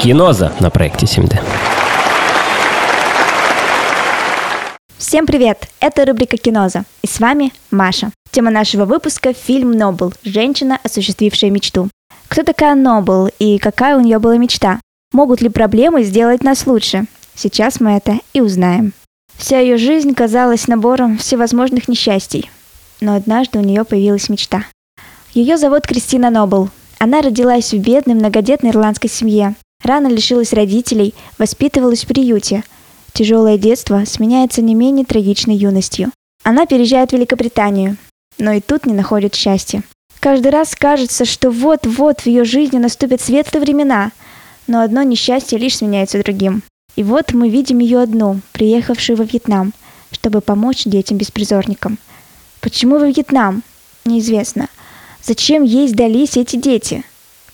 Киноза на проекте 7D. Всем привет! Это рубрика «Киноза». И с вами Маша. Тема нашего выпуска – фильм «Нобл. Женщина, осуществившая мечту». Кто такая Нобл и какая у нее была мечта? Могут ли проблемы сделать нас лучше? Сейчас мы это и узнаем. Вся ее жизнь казалась набором всевозможных несчастий. Но однажды у нее появилась мечта. Ее зовут Кристина Нобл. Она родилась в бедной многодетной ирландской семье. Рано лишилась родителей, воспитывалась в приюте. Тяжелое детство сменяется не менее трагичной юностью. Она переезжает в Великобританию, но и тут не находит счастья. Каждый раз кажется, что вот-вот в ее жизни наступят светлые времена, но одно несчастье лишь сменяется другим. И вот мы видим ее одну, приехавшую во Вьетнам, чтобы помочь детям-беспризорникам. Почему во Вьетнам? Неизвестно. Зачем ей сдались эти дети?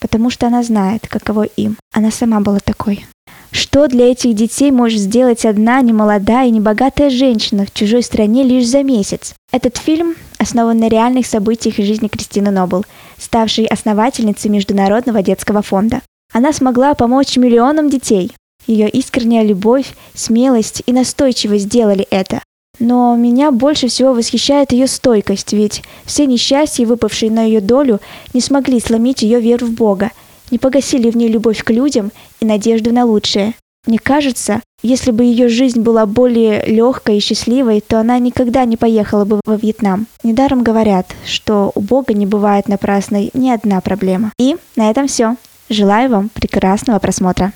Потому что она знает, каково им. Она сама была такой. Что для этих детей может сделать одна немолодая и небогатая женщина в чужой стране лишь за месяц? Этот фильм основан на реальных событиях из жизни Кристины Нобл, ставшей основательницей Международного детского фонда. Она смогла помочь миллионам детей. Ее искренняя любовь, смелость и настойчивость сделали это. Но меня больше всего восхищает ее стойкость, ведь все несчастья, выпавшие на ее долю, не смогли сломить ее веру в Бога, не погасили в ней любовь к людям и надежду на лучшее. Мне кажется, если бы ее жизнь была более легкой и счастливой, то она никогда не поехала бы во Вьетнам. Недаром говорят, что у Бога не бывает напрасной ни одна проблема. И на этом все. Желаю вам прекрасного просмотра.